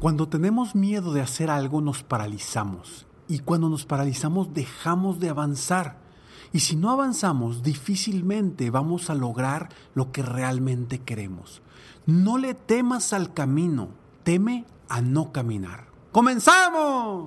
Cuando tenemos miedo de hacer algo nos paralizamos y cuando nos paralizamos dejamos de avanzar. Y si no avanzamos, difícilmente vamos a lograr lo que realmente queremos. No le temas al camino, teme a no caminar. ¡Comenzamos!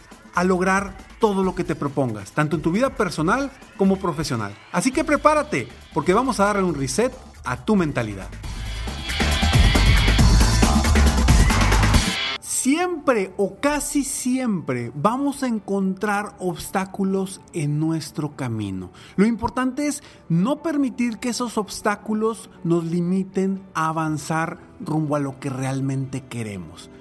a lograr todo lo que te propongas, tanto en tu vida personal como profesional. Así que prepárate, porque vamos a darle un reset a tu mentalidad. Siempre o casi siempre vamos a encontrar obstáculos en nuestro camino. Lo importante es no permitir que esos obstáculos nos limiten a avanzar rumbo a lo que realmente queremos.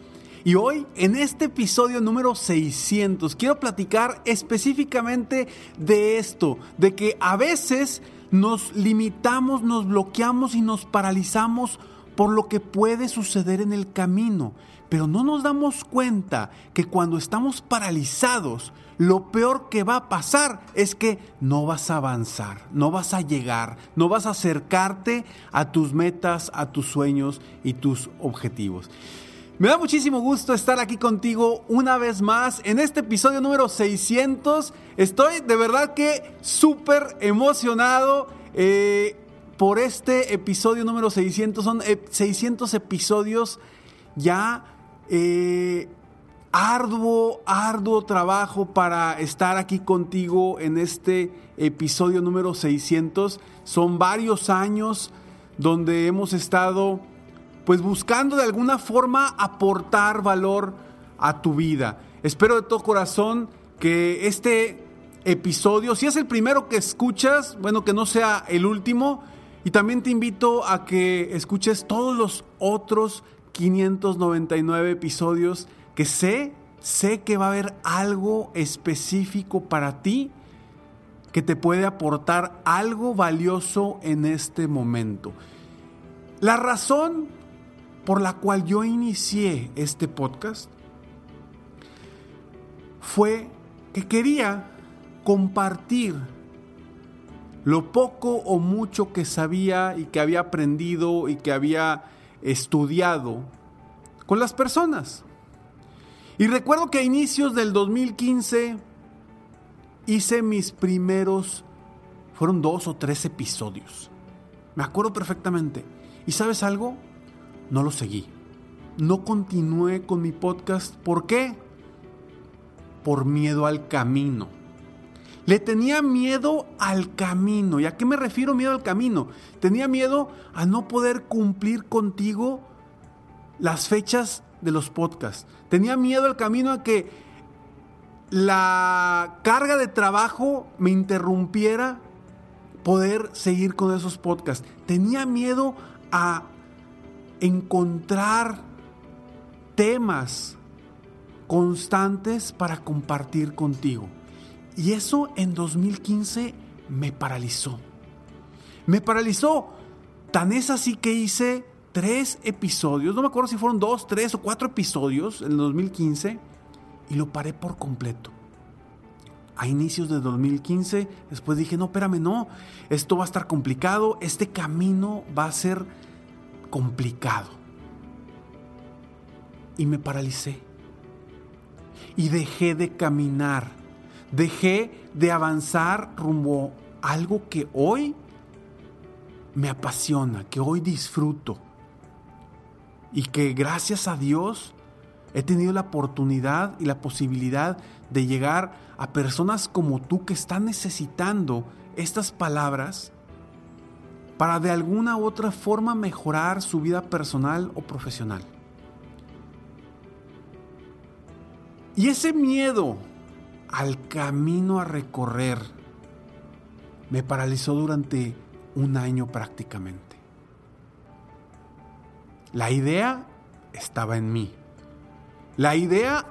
Y hoy, en este episodio número 600, quiero platicar específicamente de esto, de que a veces nos limitamos, nos bloqueamos y nos paralizamos por lo que puede suceder en el camino. Pero no nos damos cuenta que cuando estamos paralizados, lo peor que va a pasar es que no vas a avanzar, no vas a llegar, no vas a acercarte a tus metas, a tus sueños y tus objetivos. Me da muchísimo gusto estar aquí contigo una vez más en este episodio número 600. Estoy de verdad que súper emocionado eh, por este episodio número 600. Son 600 eh, episodios ya eh, arduo, arduo trabajo para estar aquí contigo en este episodio número 600. Son varios años donde hemos estado pues buscando de alguna forma aportar valor a tu vida. Espero de todo corazón que este episodio, si es el primero que escuchas, bueno, que no sea el último. Y también te invito a que escuches todos los otros 599 episodios que sé, sé que va a haber algo específico para ti que te puede aportar algo valioso en este momento. La razón por la cual yo inicié este podcast fue que quería compartir lo poco o mucho que sabía y que había aprendido y que había estudiado con las personas. Y recuerdo que a inicios del 2015 hice mis primeros, fueron dos o tres episodios. Me acuerdo perfectamente. ¿Y sabes algo? No lo seguí. No continué con mi podcast. ¿Por qué? Por miedo al camino. Le tenía miedo al camino. ¿Y a qué me refiero miedo al camino? Tenía miedo a no poder cumplir contigo las fechas de los podcasts. Tenía miedo al camino a que la carga de trabajo me interrumpiera poder seguir con esos podcasts. Tenía miedo a encontrar temas constantes para compartir contigo. Y eso en 2015 me paralizó. Me paralizó. Tan es así que hice tres episodios, no me acuerdo si fueron dos, tres o cuatro episodios en 2015, y lo paré por completo. A inicios de 2015, después dije, no, espérame, no, esto va a estar complicado, este camino va a ser complicado. Y me paralicé. Y dejé de caminar. Dejé de avanzar rumbo a algo que hoy me apasiona, que hoy disfruto. Y que gracias a Dios he tenido la oportunidad y la posibilidad de llegar a personas como tú que están necesitando estas palabras para de alguna u otra forma mejorar su vida personal o profesional. Y ese miedo al camino a recorrer me paralizó durante un año prácticamente. La idea estaba en mí. La idea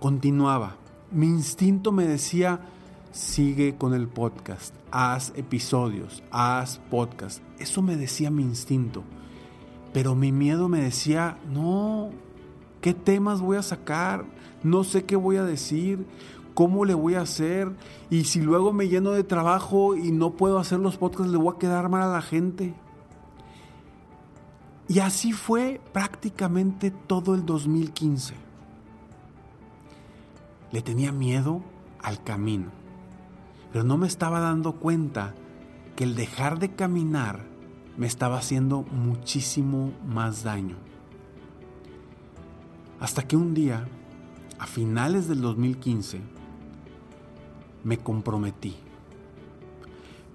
continuaba. Mi instinto me decía, sigue con el podcast, haz episodios, haz podcast. Eso me decía mi instinto. Pero mi miedo me decía, no, ¿qué temas voy a sacar? No sé qué voy a decir, cómo le voy a hacer. Y si luego me lleno de trabajo y no puedo hacer los podcasts, le voy a quedar mal a la gente. Y así fue prácticamente todo el 2015. Le tenía miedo al camino, pero no me estaba dando cuenta que el dejar de caminar me estaba haciendo muchísimo más daño. Hasta que un día, a finales del 2015, me comprometí.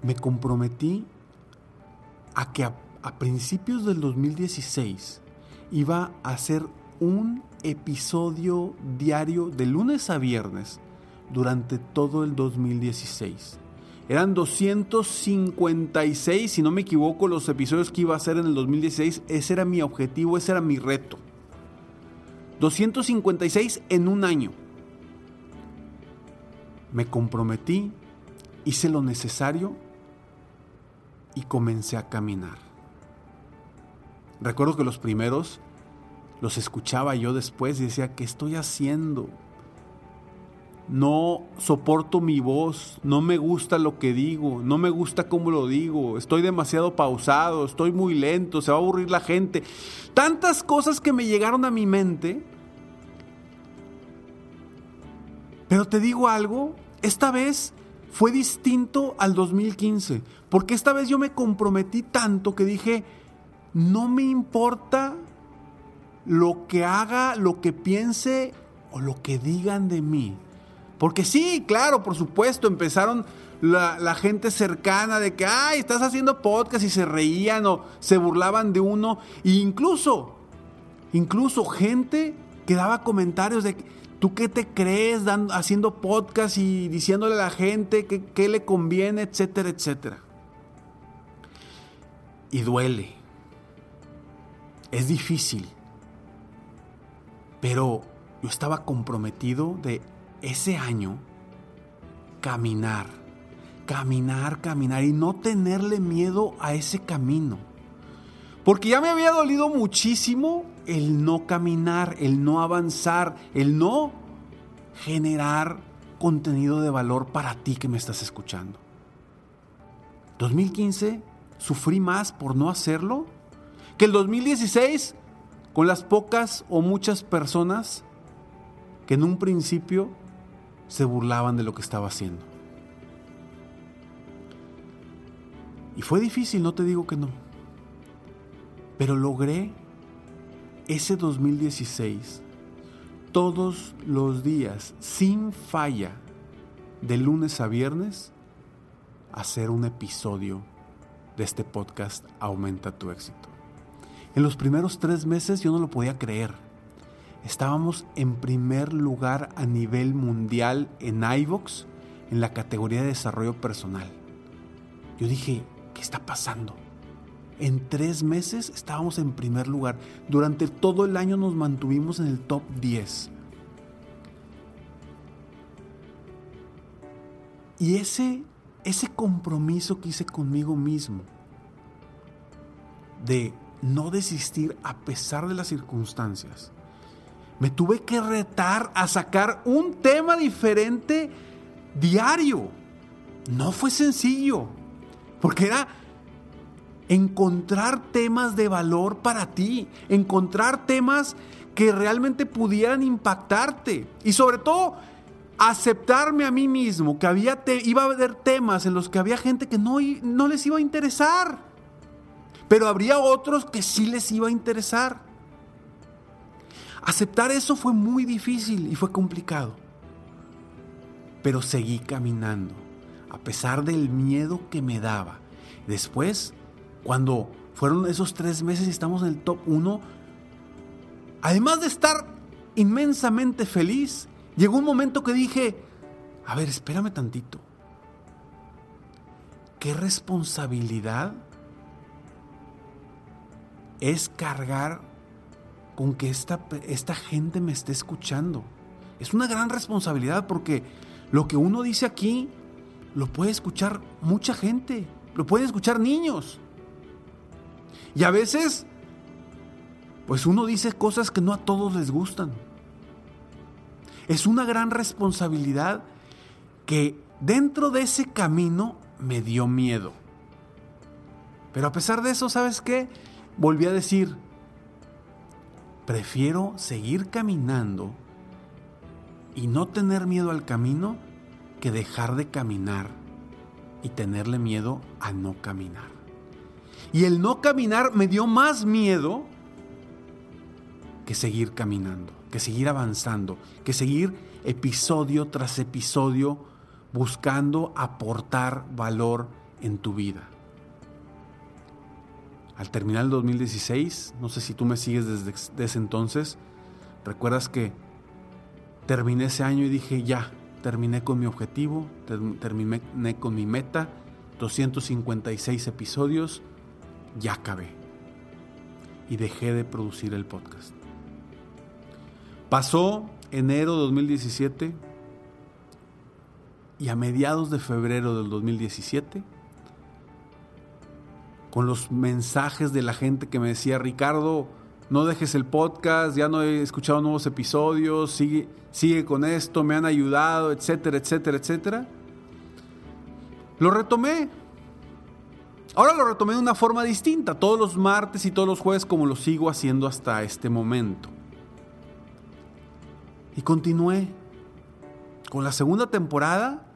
Me comprometí a que a principios del 2016 iba a hacer un episodio diario de lunes a viernes durante todo el 2016. Eran 256, si no me equivoco, los episodios que iba a hacer en el 2016. Ese era mi objetivo, ese era mi reto. 256 en un año. Me comprometí, hice lo necesario y comencé a caminar. Recuerdo que los primeros los escuchaba yo después y decía, ¿qué estoy haciendo? No soporto mi voz, no me gusta lo que digo, no me gusta cómo lo digo, estoy demasiado pausado, estoy muy lento, se va a aburrir la gente. Tantas cosas que me llegaron a mi mente. Pero te digo algo, esta vez fue distinto al 2015, porque esta vez yo me comprometí tanto que dije, no me importa lo que haga, lo que piense o lo que digan de mí. Porque sí, claro, por supuesto, empezaron la, gente cercana de que, ay, estás haciendo podcast y se reían o se burlaban de uno. E incluso, incluso gente que daba comentarios de, ¿tú qué te crees dando, haciendo podcast y diciéndole a la gente qué le conviene, etcétera, etcétera? Y duele es difícil, pero yo estaba comprometido de ese año caminar, caminar, caminar y no tenerle miedo a ese camino. Porque ya me había dolido muchísimo el no caminar, el no avanzar, el no generar contenido de valor para ti que me estás escuchando. 2015 sufrí más por no hacerlo que el 2016, con las pocas o muchas personas que en un principio se burlaban de lo que estaba haciendo. Y fue difícil, no te digo que no. Pero logré ese 2016 todos los días, sin falla, de lunes a viernes, hacer un episodio de este podcast Aumenta tu éxito. En los primeros tres meses yo no lo podía creer. Estábamos en primer lugar a nivel mundial en iVox en la categoría de desarrollo personal. Yo dije, ¿qué está pasando? En tres meses estábamos en primer lugar. Durante todo el año nos mantuvimos en el top 10. Y ese, ese compromiso que hice conmigo mismo de no desistir a pesar de las circunstancias. Me tuve que retar a sacar un tema diferente diario. No fue sencillo, porque era encontrar temas de valor para ti, encontrar temas que realmente pudieran impactarte y sobre todo aceptarme a mí mismo que había iba a haber temas en los que había gente que no, no les iba a interesar. Pero habría otros que sí les iba a interesar. Aceptar eso fue muy difícil y fue complicado. Pero seguí caminando, a pesar del miedo que me daba. Después, cuando fueron esos tres meses y estamos en el top 1, además de estar inmensamente feliz, llegó un momento que dije, a ver, espérame tantito. ¿Qué responsabilidad es cargar con que esta, esta gente me esté escuchando. Es una gran responsabilidad porque lo que uno dice aquí lo puede escuchar mucha gente, lo pueden escuchar niños. Y a veces, pues uno dice cosas que no a todos les gustan. Es una gran responsabilidad que dentro de ese camino me dio miedo. Pero a pesar de eso, ¿sabes qué? Volví a decir, prefiero seguir caminando y no tener miedo al camino que dejar de caminar y tenerle miedo a no caminar. Y el no caminar me dio más miedo que seguir caminando, que seguir avanzando, que seguir episodio tras episodio buscando aportar valor en tu vida. Al terminar el 2016, no sé si tú me sigues desde, ese entonces, recuerdas que terminé ese año y dije, ya, terminé con mi objetivo, terminé con mi meta, 256 episodios, ya acabé. Y dejé de producir el podcast. Pasó enero de 2017 y a mediados de febrero del 2017, con los mensajes de la gente que me decía, Ricardo, no dejes el podcast, ya no he escuchado nuevos episodios, sigue, sigue con esto, me han ayudado, etcétera, etcétera, etcétera. Lo retomé. Ahora lo retomé de una forma distinta, todos los martes y todos los jueves como lo sigo haciendo hasta este momento. Y continué con la segunda temporada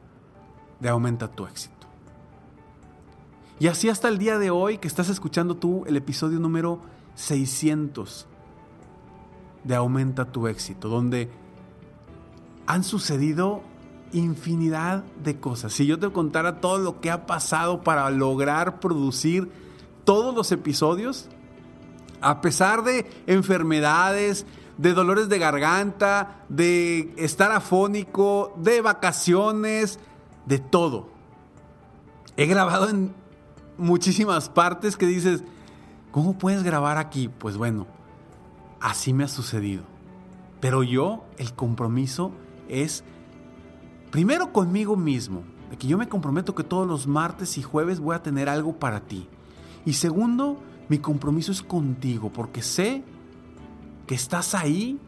de Aumenta tu éxito. Y así hasta el día de hoy que estás escuchando tú el episodio número 600 de Aumenta tu éxito, donde han sucedido infinidad de cosas. Si yo te contara todo lo que ha pasado para lograr producir todos los episodios, a pesar de enfermedades, de dolores de garganta, de estar afónico, de vacaciones, de todo. He grabado en muchísimas partes que dices, ¿cómo puedes grabar aquí? Pues bueno, así me ha sucedido. Pero yo, el compromiso es primero conmigo mismo, de que yo me comprometo que todos los martes y jueves voy a tener algo para ti. Y segundo, mi compromiso es contigo, porque sé que estás ahí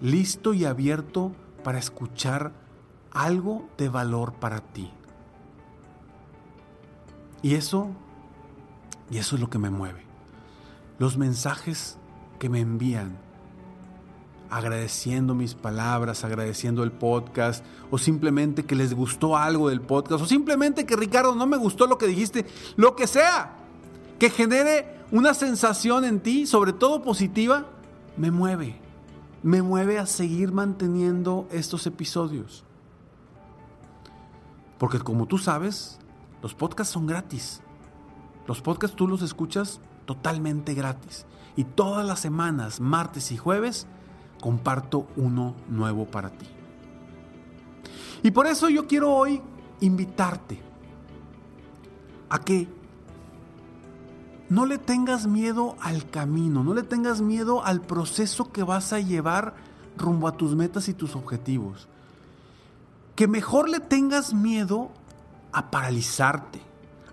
listo y abierto para escuchar algo de valor para ti. Y eso, y eso es lo que me mueve. Los mensajes que me envían, agradeciendo mis palabras, agradeciendo el podcast, o simplemente que les gustó algo del podcast, o simplemente que Ricardo no me gustó lo que dijiste, lo que sea, que genere una sensación en ti, sobre todo positiva, me mueve, me mueve a seguir manteniendo estos episodios. Porque como tú sabes, los podcasts son gratis. Los podcasts tú los escuchas totalmente gratis. Y todas las semanas, martes y jueves, comparto uno nuevo para ti. Y por eso yo quiero hoy invitarte a que no le tengas miedo al camino, no le tengas miedo al proceso que vas a llevar rumbo a tus metas y tus objetivos. Que mejor le tengas miedo a paralizarte,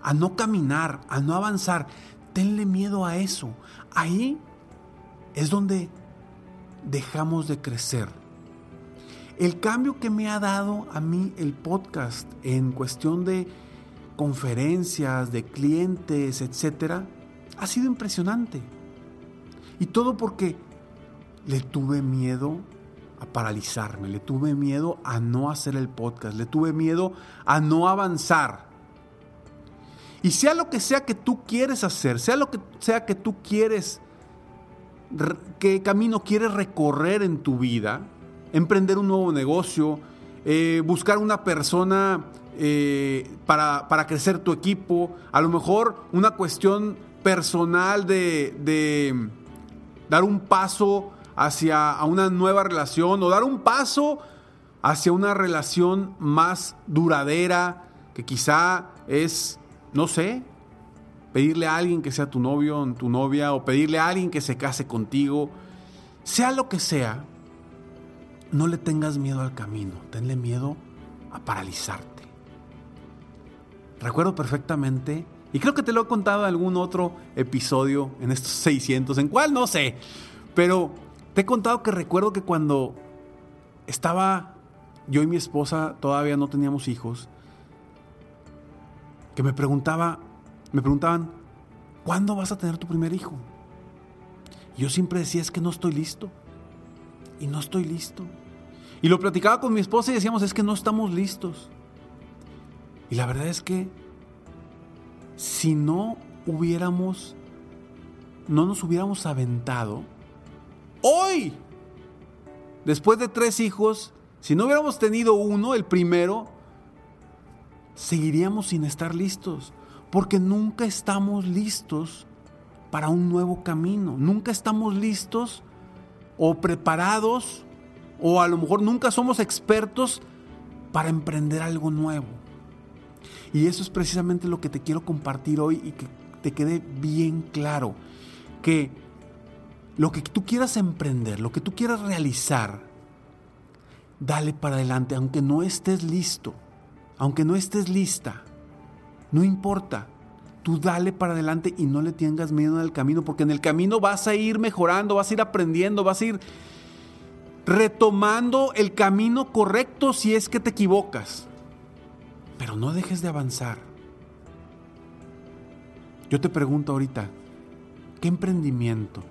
a no caminar, a no avanzar. Tenle miedo a eso. Ahí es donde dejamos de crecer. El cambio que me ha dado a mí el podcast en cuestión de conferencias, de clientes, etcétera, ha sido impresionante. Y todo porque le tuve miedo a paralizarme, le tuve miedo a no hacer el podcast, le tuve miedo a no avanzar. Y sea lo que sea que tú quieres hacer, sea lo que sea que tú quieres, qué camino quieres recorrer en tu vida, emprender un nuevo negocio, eh, buscar una persona eh, para, para, crecer tu equipo, a lo mejor una cuestión personal de, dar un paso hacia una nueva relación o dar un paso hacia una relación más duradera que quizá es, no sé, pedirle a alguien que sea tu novio o tu novia, o pedirle a alguien que se case contigo, sea lo que sea, no le tengas miedo al camino, tenle miedo a paralizarte. Recuerdo perfectamente, y creo que te lo he contado en algún otro episodio en estos 600, en cuál no sé, pero te he contado que recuerdo que cuando estaba yo y mi esposa, todavía no teníamos hijos, que me preguntaba, me preguntaban, ¿cuándo vas a tener tu primer hijo? Y yo siempre decía, es que no estoy listo. Y no estoy listo. Y lo platicaba con mi esposa y decíamos, es que no estamos listos. Y la verdad es que si no hubiéramos, no nos hubiéramos aventado, hoy, después de tres hijos, si no hubiéramos tenido uno, el primero, seguiríamos sin estar listos, porque nunca estamos listos para un nuevo camino, nunca estamos listos o preparados o a lo mejor nunca somos expertos para emprender algo nuevo. Y eso es precisamente lo que te quiero compartir hoy y que te quede bien claro, que lo que tú quieras emprender, lo que tú quieras realizar, dale para adelante, aunque no estés listo, aunque no estés lista, no importa, tú dale para adelante y no le tengas miedo el camino, porque en el camino vas a ir mejorando, vas a ir aprendiendo, vas a ir retomando el camino correcto si es que te equivocas. Pero no dejes de avanzar. Yo te pregunto ahorita, ¿qué emprendimiento?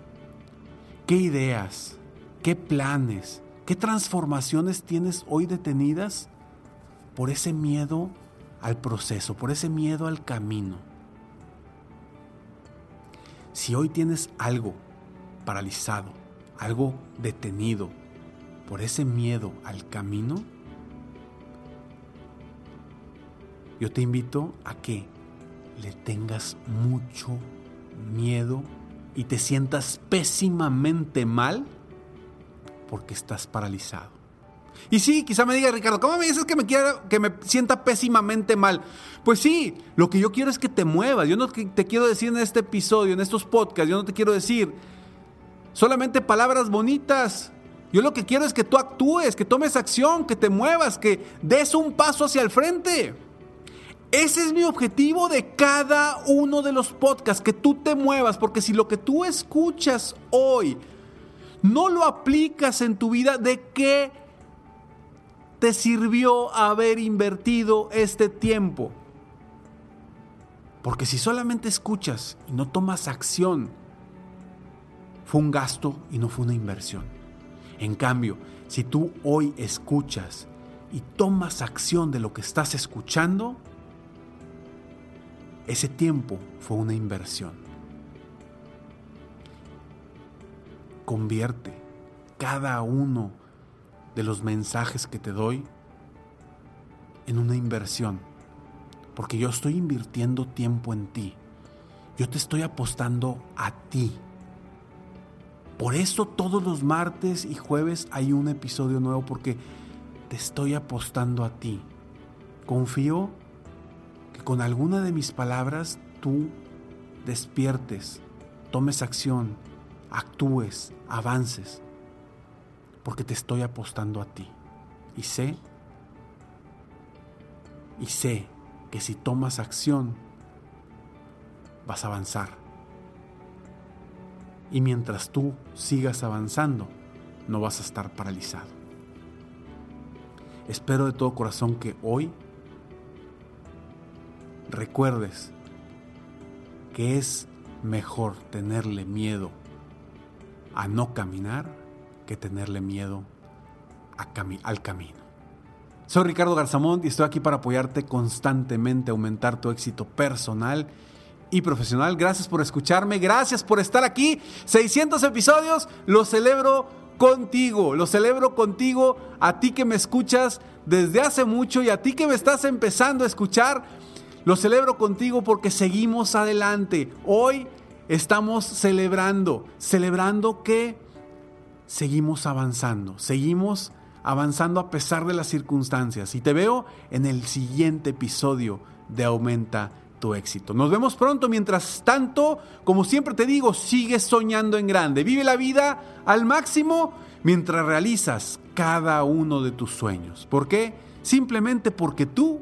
¿Qué ideas? ¿Qué planes? ¿Qué transformaciones tienes hoy detenidas por ese miedo al proceso, por ese miedo al camino? Si hoy tienes algo paralizado, algo detenido, por ese miedo al camino, yo te invito a que le tengas mucho miedo y te sientas pésimamente mal porque estás paralizado. Y sí, quizá me diga Ricardo, ¿cómo me dices que me, quiero, que me sienta pésimamente mal? Pues sí, lo que yo quiero es que te muevas. Yo no te quiero decir en este episodio, en estos podcasts, yo no te quiero decir solamente palabras bonitas. Yo lo que quiero es que tú actúes, que tomes acción, que te muevas, que des un paso hacia el frente. Ese es mi objetivo de cada uno de los podcasts, que tú te muevas, porque si lo que tú escuchas hoy no lo aplicas en tu vida, ¿de qué te sirvió haber invertido este tiempo? Porque si solamente escuchas y no tomas acción, fue un gasto y no fue una inversión. En cambio, si tú hoy escuchas y tomas acción de lo que estás escuchando, ese tiempo fue una inversión. Convierte cada uno de los mensajes que te doy en una inversión. Porque yo estoy invirtiendo tiempo en ti. Yo te estoy apostando a ti. Por eso todos los martes y jueves hay un episodio nuevo porque te estoy apostando a ti. Confío con alguna de mis palabras tú despiertes, tomes acción, actúes, avances, porque te estoy apostando a ti. Y sé, y sé que si tomas acción, vas a avanzar y mientras tú sigas avanzando, no vas a estar paralizado. Espero de todo corazón que hoy recuerdes que es mejor tenerle miedo a no caminar que tenerle miedo al camino. Soy Ricardo Garzamont y estoy aquí para apoyarte constantemente, aumentar tu éxito personal y profesional. Gracias por escucharme, gracias por estar aquí. 600 episodios, lo celebro contigo, lo celebro contigo, a ti que me escuchas desde hace mucho y a ti que me estás empezando a escuchar, lo celebro contigo porque seguimos adelante. Hoy estamos celebrando, celebrando que seguimos avanzando, seguimos avanzando a pesar de las circunstancias. Y te veo en el siguiente episodio de Aumenta tu éxito. Nos vemos pronto. Mientras tanto, como siempre te digo, sigue soñando en grande. Vive la vida al máximo mientras realizas cada uno de tus sueños. ¿Por qué? Simplemente porque tú